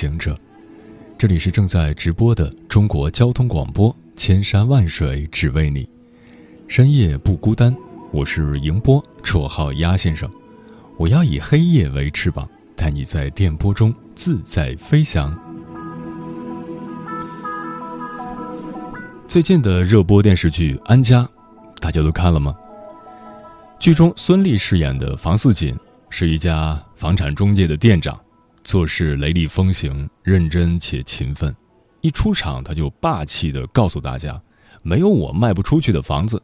行者，这里是正在直播的中国交通广播，千山万水只为你，深夜不孤单。我是迎波，绰号鸭先生。我要以黑夜为翅膀，带你在电波中自在飞翔。最近的热播电视剧《安家》，大家都看了吗？剧中孙俪饰演的房似锦是一家房产中介的店长。做事雷厉风行，认真且勤奋。一出场，他就霸气的告诉大家：“没有我卖不出去的房子。”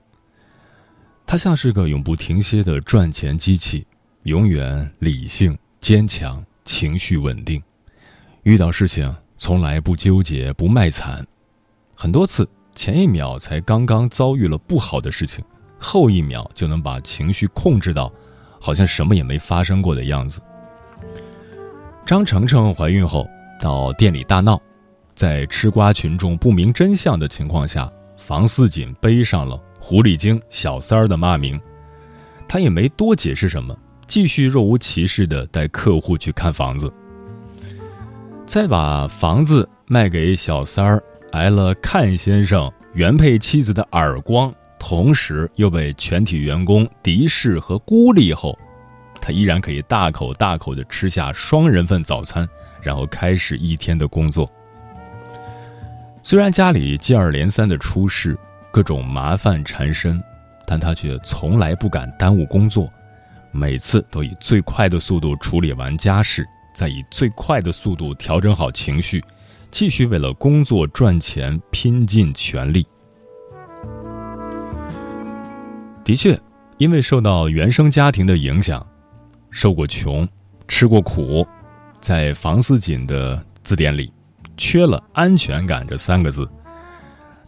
他像是个永不停歇的赚钱机器，永远理性、坚强、情绪稳定。遇到事情从来不纠结、不卖惨。很多次，前一秒才刚刚遭遇了不好的事情，后一秒就能把情绪控制到，好像什么也没发生过的样子。张程程怀孕后到店里大闹，在吃瓜群众不明真相的情况下，房似锦背上了“狐狸精”“小三儿”的骂名，他也没多解释什么，继续若无其事地带客户去看房子。在把房子卖给小三儿，挨了阚先生原配妻子的耳光，同时又被全体员工敌视和孤立后。他依然可以大口大口的吃下双人份早餐，然后开始一天的工作。虽然家里接二连三的出事，各种麻烦缠身，但他却从来不敢耽误工作，每次都以最快的速度处理完家事，再以最快的速度调整好情绪，继续为了工作赚钱拼尽全力。的确，因为受到原生家庭的影响。受过穷，吃过苦，在房似锦的字典里，缺了安全感这三个字。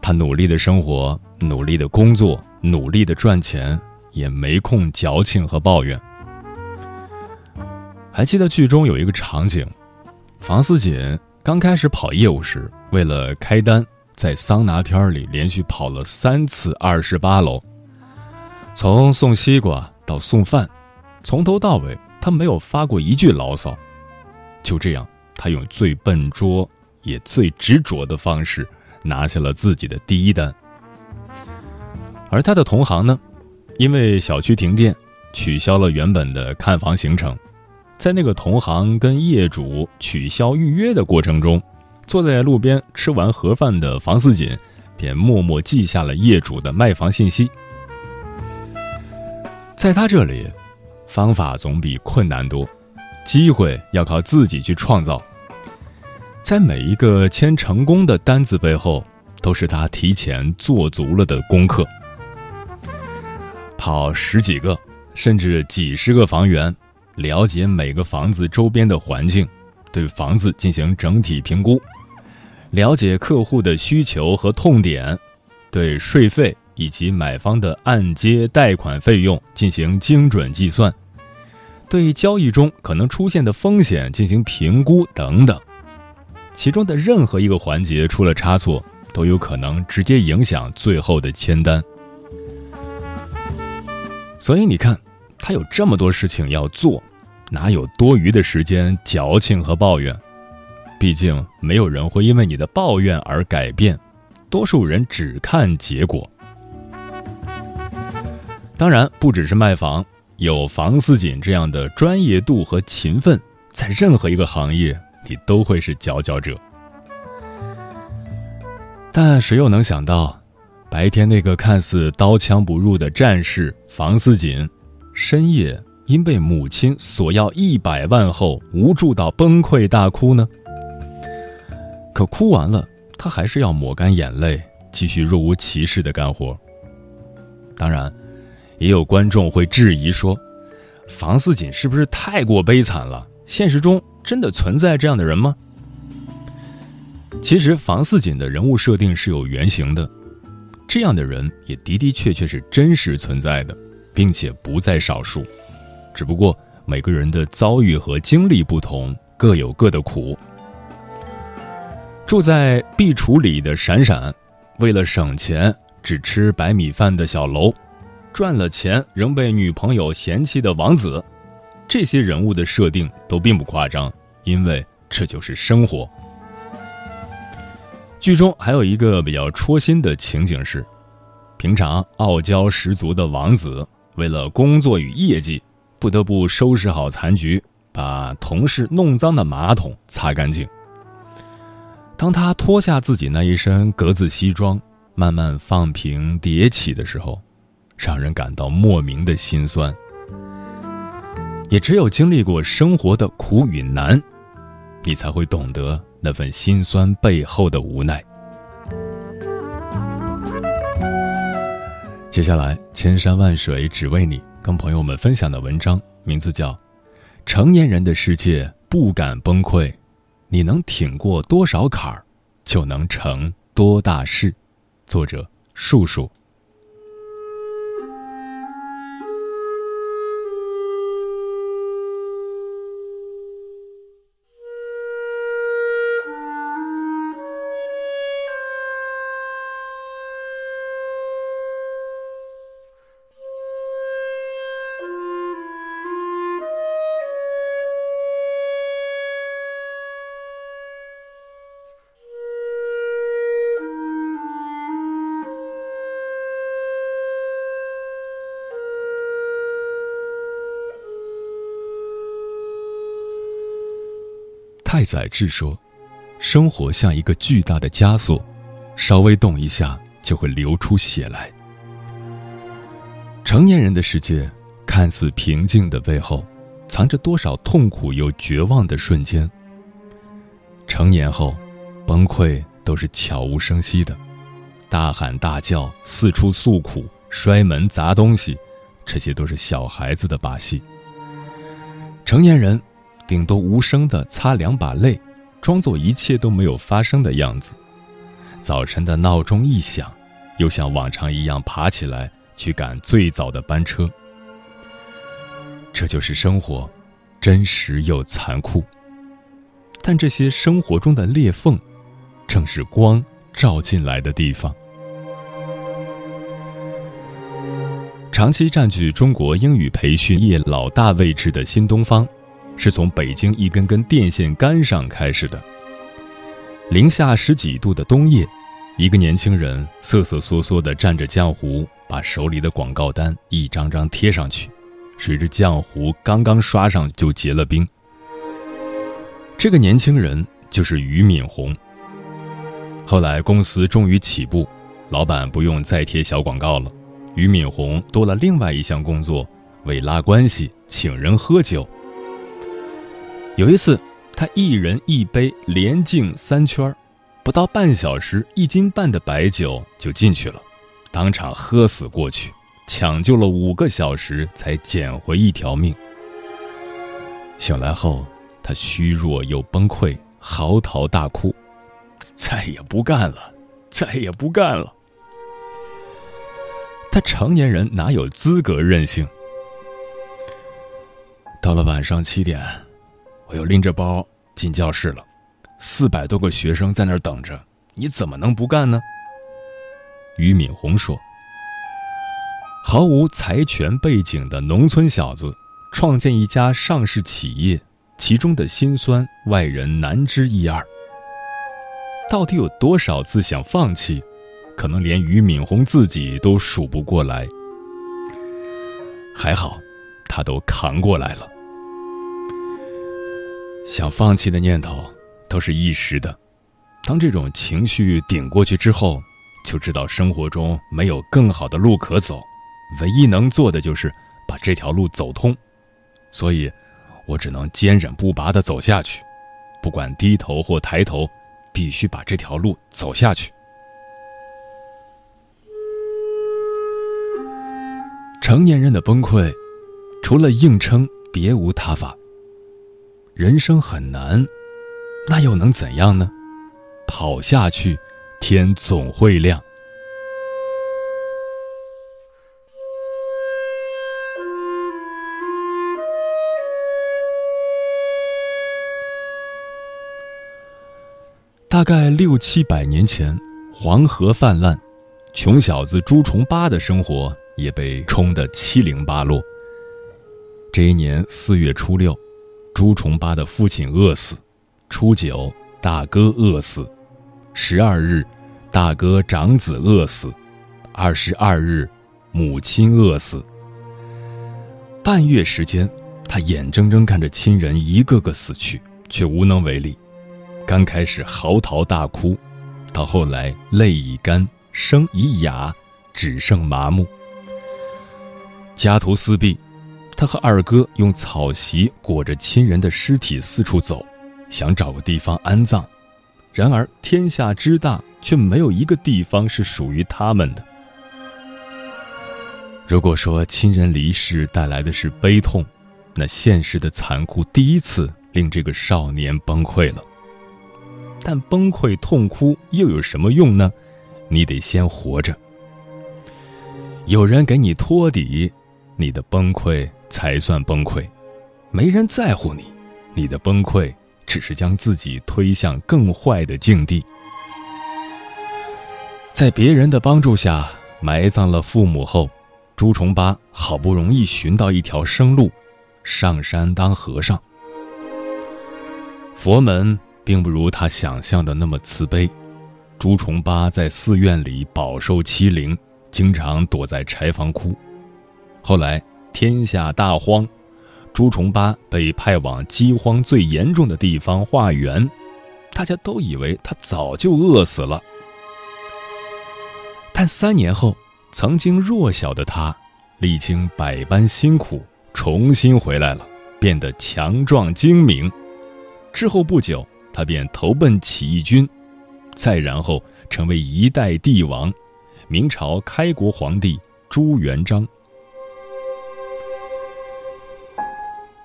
他努力的生活，努力的工作，努力的赚钱，也没空矫情和抱怨。还记得剧中有一个场景，房似锦刚开始跑业务时，为了开单，在桑拿天里连续跑了三次二十八楼，从送西瓜到送饭。从头到尾，他没有发过一句牢骚。就这样，他用最笨拙也最执着的方式拿下了自己的第一单。而他的同行呢，因为小区停电，取消了原本的看房行程。在那个同行跟业主取消预约的过程中，坐在路边吃完盒饭的房似锦，便默默记下了业主的卖房信息。在他这里。方法总比困难多，机会要靠自己去创造。在每一个签成功的单子背后，都是他提前做足了的功课。跑十几个，甚至几十个房源，了解每个房子周边的环境，对房子进行整体评估，了解客户的需求和痛点，对税费。以及买方的按揭贷款费用进行精准计算，对交易中可能出现的风险进行评估等等，其中的任何一个环节出了差错，都有可能直接影响最后的签单。所以你看，他有这么多事情要做，哪有多余的时间矫情和抱怨？毕竟没有人会因为你的抱怨而改变，多数人只看结果。当然，不只是卖房，有房似锦这样的专业度和勤奋，在任何一个行业，你都会是佼佼者。但谁又能想到，白天那个看似刀枪不入的战士房似锦，深夜因被母亲索要一百万后无助到崩溃大哭呢？可哭完了，他还是要抹干眼泪，继续若无其事的干活。当然。也有观众会质疑说：“房似锦是不是太过悲惨了？现实中真的存在这样的人吗？其实房似锦的人物设定是有原型的，这样的人也的的确确是真实存在的，并且不在少数。只不过每个人的遭遇和经历不同，各有各的苦。住在壁橱里的闪闪，为了省钱只吃白米饭的小楼，赚了钱仍被女朋友嫌弃的王子，这些人物的设定都并不夸张，因为这就是生活。剧中还有一个比较戳心的情景是，平常傲娇十足的王子，为了工作与业绩，不得不收拾好残局，把同事弄脏的马桶擦干净。当他脱下自己那一身格子西装，慢慢放平叠起的时候，让人感到莫名的心酸。也只有经历过生活的苦与难，你才会懂得那份心酸背后的无奈。接下来，千山万水只为你，跟朋友们分享的文章名字叫《成年人的世界不敢崩溃》。你能挺过多少坎儿，就能成多大事。作者：树树。太宰治说：“生活像一个巨大的枷锁，稍微动一下就会流出血来。成年人的世界看似平静的背后，藏着多少痛苦又绝望的瞬间。成年后，崩溃都是悄无声息的，大喊大叫、四处诉苦、摔门砸东西，这些都是小孩子的把戏。成年人。”顶多无声的擦两把泪，装作一切都没有发生的样子。早晨的闹钟一响，又像往常一样爬起来去赶最早的班车。这就是生活，真实又残酷。但这些生活中的裂缝，正是光照进来的地方。长期占据中国英语培训业老大位置的新东方。是从北京一根根电线杆上开始的。零下十几度的冬夜，一个年轻人瑟瑟缩缩地站着浆糊，把手里的广告单一张张贴上去。谁知浆糊刚刚刷上就结了冰。这个年轻人就是俞敏洪。后来公司终于起步，老板不用再贴小广告了，俞敏洪多了另外一项工作，为拉关系，请人喝酒。有一次，他一人一杯，连敬三圈不到半小时，一斤半的白酒就进去了，当场喝死过去，抢救了五个小时才捡回一条命。醒来后，他虚弱又崩溃，嚎啕大哭：“再也不干了，再也不干了。”他成年人哪有资格任性？到了晚上七点。我又拎着包进教室了，四百多个学生在那儿等着，你怎么能不干呢？俞敏洪说：“毫无财权背景的农村小子，创建一家上市企业，其中的辛酸，外人难知一二。到底有多少次想放弃，可能连俞敏洪自己都数不过来。还好，他都扛过来了。”想放弃的念头都是一时的，当这种情绪顶过去之后，就知道生活中没有更好的路可走，唯一能做的就是把这条路走通，所以，我只能坚忍不拔的走下去，不管低头或抬头，必须把这条路走下去。成年人的崩溃，除了硬撑，别无他法。人生很难，那又能怎样呢？跑下去，天总会亮。大概六七百年前，黄河泛滥，穷小子朱重八的生活也被冲得七零八落。这一年四月初六，朱重八的父亲饿死；初九，大哥饿死；十二日，大哥长子饿死；二十二日，母亲饿死。半月时间，他眼睁睁看着亲人一个个死去，却无能为力。刚开始嚎啕大哭，到后来泪已干，声已哑，只剩麻木。家徒四壁，他和二哥用草席裹着亲人的尸体四处走，想找个地方安葬。然而天下之大，却没有一个地方是属于他们的。如果说亲人离世带来的是悲痛，那现实的残酷第一次令这个少年崩溃了。但崩溃痛哭又有什么用呢？你得先活着。有人给你托底，你的崩溃才算崩溃；没人在乎你，你的崩溃只是将自己推向更坏的境地。在别人的帮助下埋葬了父母后，朱重八好不容易寻到一条生路，上山当和尚。佛门。并不如他想象的那么慈悲。朱重八在寺院里饱受欺凌，经常躲在柴房哭。后来天下大荒，朱重八被派往饥荒最严重的地方化缘，大家都以为他早就饿死了。但三年后，曾经弱小的他，历经百般辛苦，重新回来了，变得强壮精明。之后不久。他便投奔起义军，再然后成为一代帝王，明朝开国皇帝朱元璋。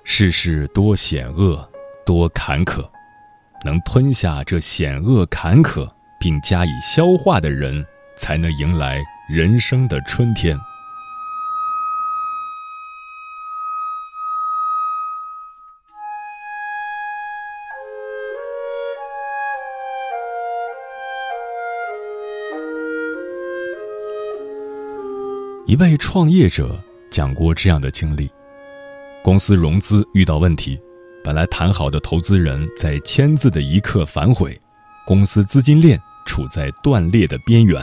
世事多险恶，多坎坷，能吞下这险恶坎坷并加以消化的人，才能迎来人生的春天。一位创业者讲过这样的经历：公司融资遇到问题，本来谈好的投资人在签字的一刻反悔，公司资金链处在断裂的边缘。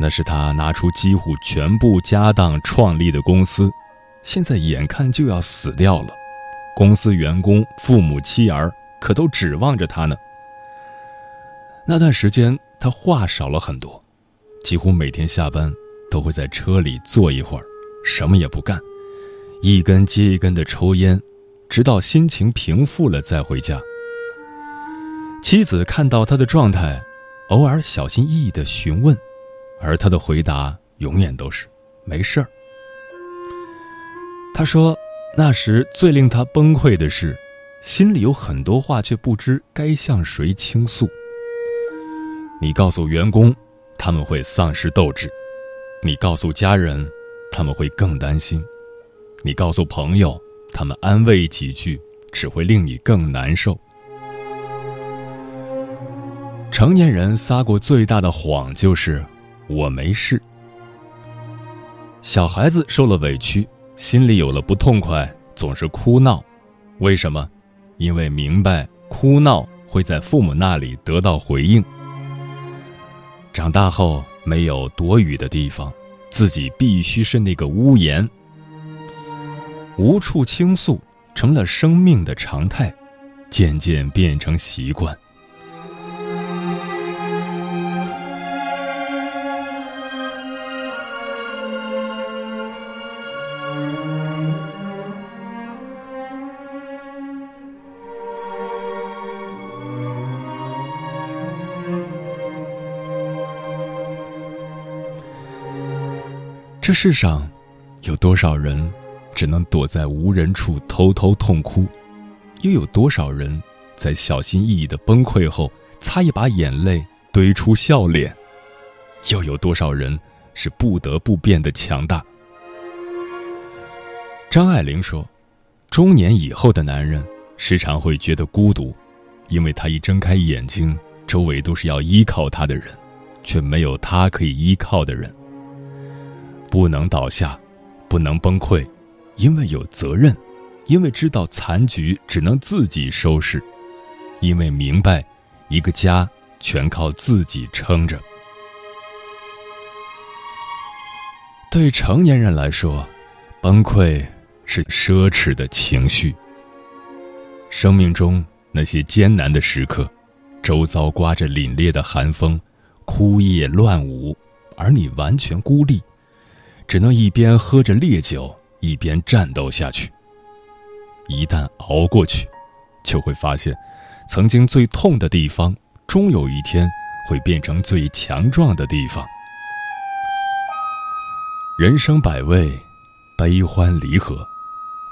那是他拿出几乎全部家当创立的公司，现在眼看就要死掉了，公司员工、父母、妻儿可都指望着他呢。那段时间，他话少了很多，几乎每天下班。都会在车里坐一会儿，什么也不干，一根接一根的抽烟，直到心情平复了再回家。妻子看到他的状态，偶尔小心翼翼的询问，而他的回答永远都是“没事儿”。他说，那时最令他崩溃的是，心里有很多话却不知该向谁倾诉。你告诉员工，他们会丧失斗志。你告诉家人，他们会更担心；你告诉朋友，他们安慰几句，只会令你更难受。成年人撒过最大的谎就是“我没事”。小孩子受了委屈，心里有了不痛快，总是哭闹。为什么？因为明白哭闹会在父母那里得到回应。长大后。没有躲雨的地方，自己必须是那个屋檐。无处倾诉，成了生命的常态，渐渐变成习惯。这世上，有多少人只能躲在无人处偷偷痛哭？又有多少人在小心翼翼的崩溃后，擦一把眼泪，堆出笑脸？又有多少人是不得不变得强大？张爱玲说：“中年以后的男人时常会觉得孤独，因为他一睁开眼睛，周围都是要依靠他的人，却没有他可以依靠的人。不能倒下，不能崩溃，因为有责任。”因为知道残局只能自己收拾，因为明白，一个家全靠自己撑着。对成年人来说，崩溃是奢侈的情绪。生命中那些艰难的时刻，周遭刮着凛冽的寒风，枯叶乱舞，而你完全孤立，只能一边喝着烈酒，一边战斗下去。一旦熬过去，就会发现，曾经最痛的地方，终有一天会变成最强壮的地方。人生百味，悲欢离合，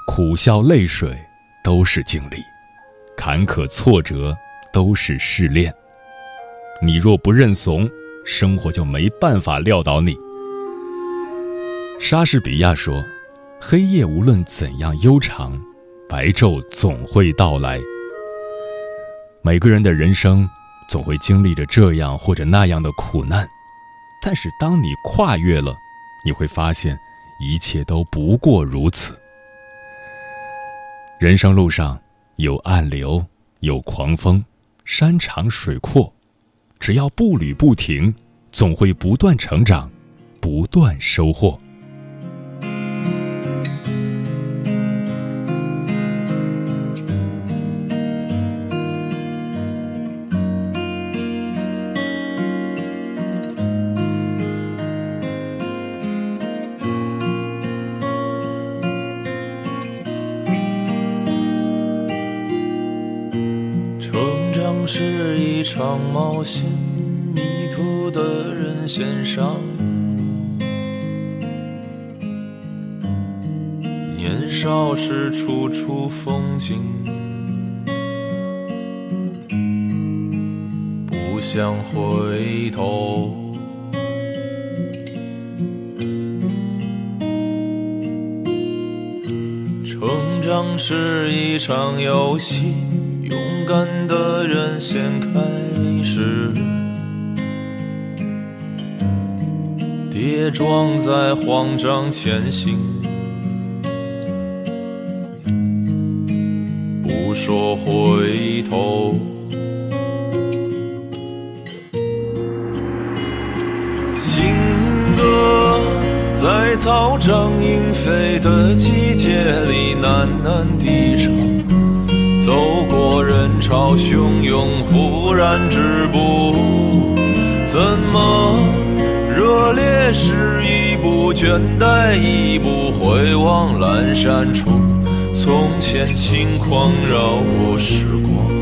苦笑泪水都是经历，坎坷挫折都是试炼。你若不认怂，生活就没办法撂倒你。莎士比亚说：“黑夜无论怎样悠长。”白昼总会到来。每个人的人生总会经历着这样或者那样的苦难，但是当你跨越了，你会发现一切都不过如此。人生路上有暗流，有狂风，山长水阔，只要步履不停，总会不断成长，不断收获。的人先上路，年少时处处风景，不想回头。成长是一场游戏，勇敢的人先开。始，跌撞在慌张前行，不说回头。行歌在草长莺飞的季节里喃喃低唱。走过人潮汹涌，忽然止步。怎么这烈士一步，倦怠一步，回望阑珊处，从前轻狂绕过时光。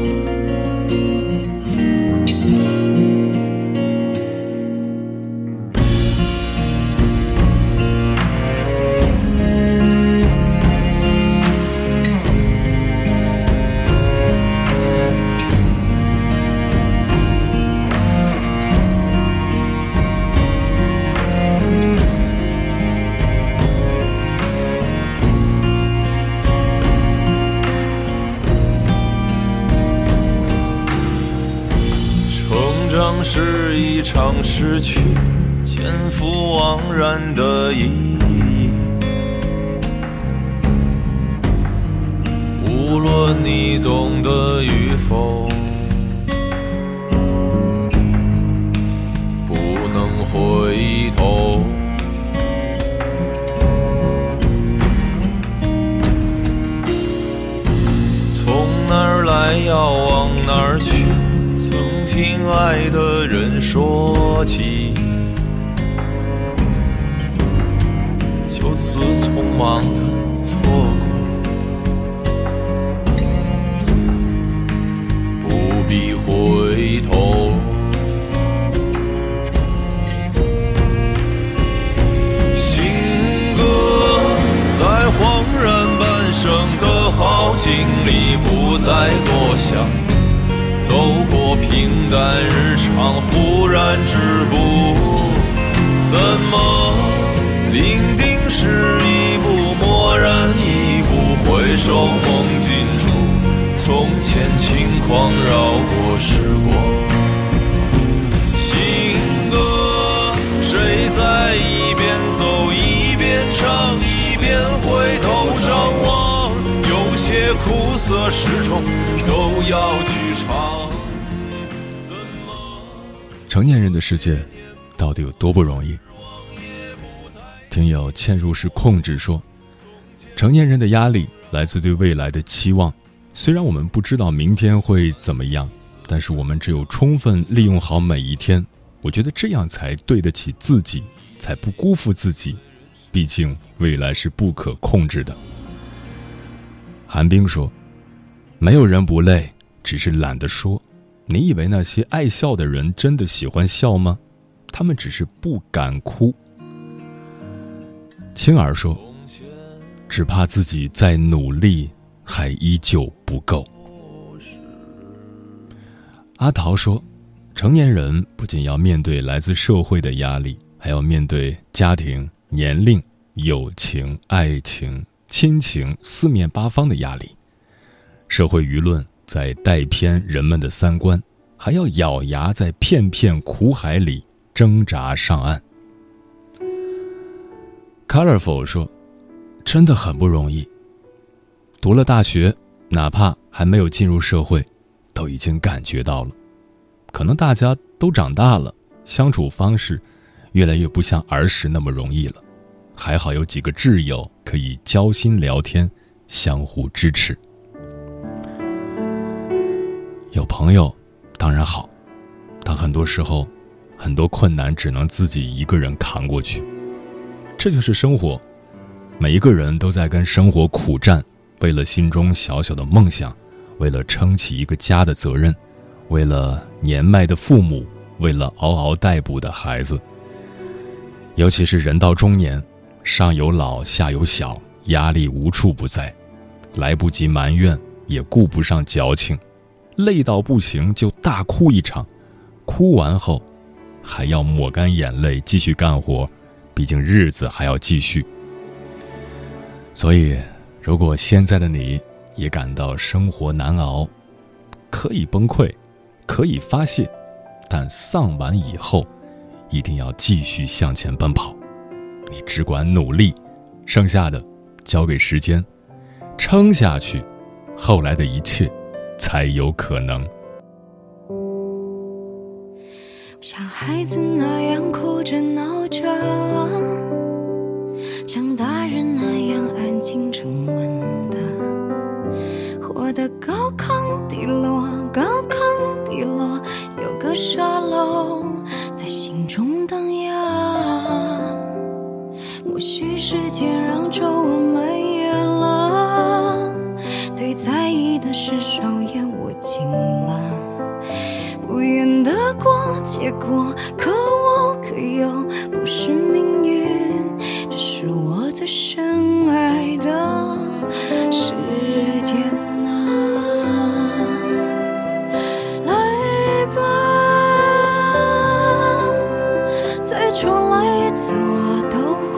是一场失去前赴惘然的意义。无论你懂得与否，不能回头。从哪儿来，要往哪儿去？听爱的人说起，就此匆忙的错过，不必回头。行歌在恍然半。生的好经历不再多想，走过平淡日常，忽然止步。怎么伶仃是一步，蓦然一步，回首梦尽处，从前轻狂绕过时光。行歌，谁在一边走一边唱，一边回头张望？有些苦涩始终都要去成年人的世界到底有多不容易？听友嵌入式控制说，成年人的压力来自对未来的期望。虽然我们不知道明天会怎么样，但是我们只有充分利用好每一天。我觉得这样才对得起自己，才不辜负自己。毕竟未来是不可控制的。韩冰说：“没有人不累，只是懒得说。你以为那些爱笑的人真的喜欢笑吗？他们只是不敢哭。”青儿说：“只怕自己再努力，还依旧不够。”阿桃说：“成年人不仅要面对来自社会的压力，还要面对家庭、年龄、友情、爱情、亲情四面八方的压力。社会舆论在带偏人们的三观，还要咬牙在片片苦海里挣扎上岸。” Colorful 说：“真的很不容易。读了大学，哪怕还没有进入社会，都已经感觉到了。可能大家都长大了，相处方式越来越不像儿时那么容易了。还好有几个挚友可以交心聊天，相互支持。有朋友当然好，但很多时候，很多困难只能自己一个人扛过去。”这就是生活，每一个人都在跟生活苦战，为了心中小小的梦想，为了撑起一个家的责任，为了年迈的父母，为了嗷嗷待哺的孩子。尤其是人到中年，上有老下有小，压力无处不在，来不及埋怨，也顾不上矫情，累到不行就大哭一场，哭完后，还要抹干眼泪继续干活。毕竟日子还要继续，所以，如果现在的你也感到生活难熬，可以崩溃，可以发泄，但丧完以后，一定要继续向前奔跑。你只管努力，剩下的交给时间，撑下去，后来的一切才有可能。像孩子那样哭着闹着，像大人那样安静沉稳的，活得高亢低落，高亢低落，有个沙漏在心中荡漾。或许时间让皱纹蔓延了，对在意的事手也握紧了。不愿得过且过，可我可又，不是命运，这是我最深爱的时间啊！来吧，再重来一次，我都会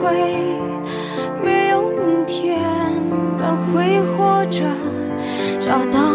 没有明天，但会活着找到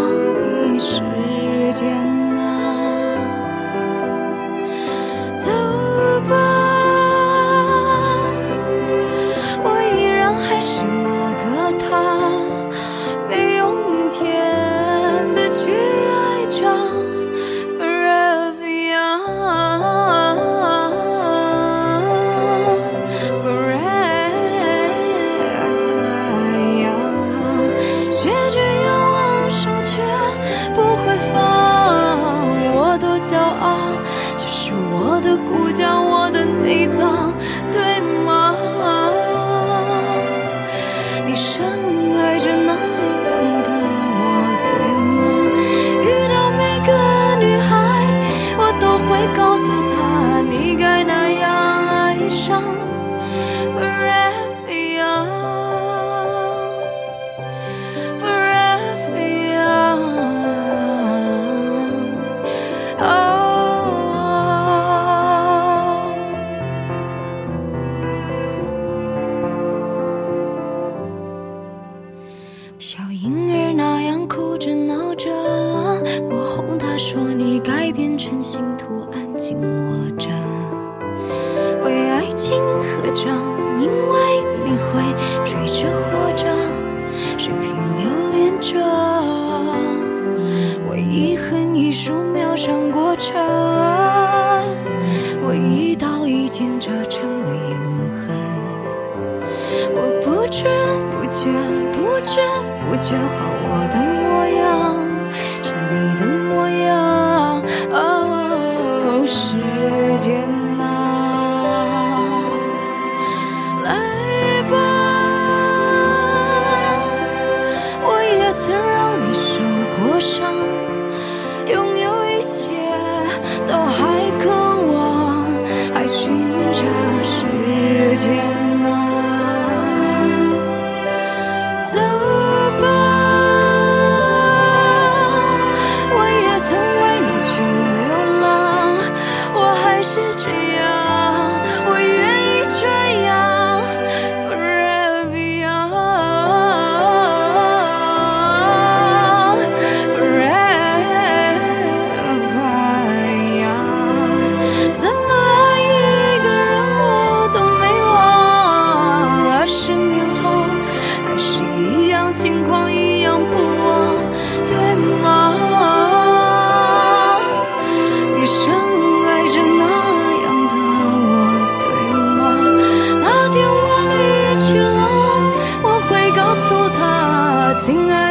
那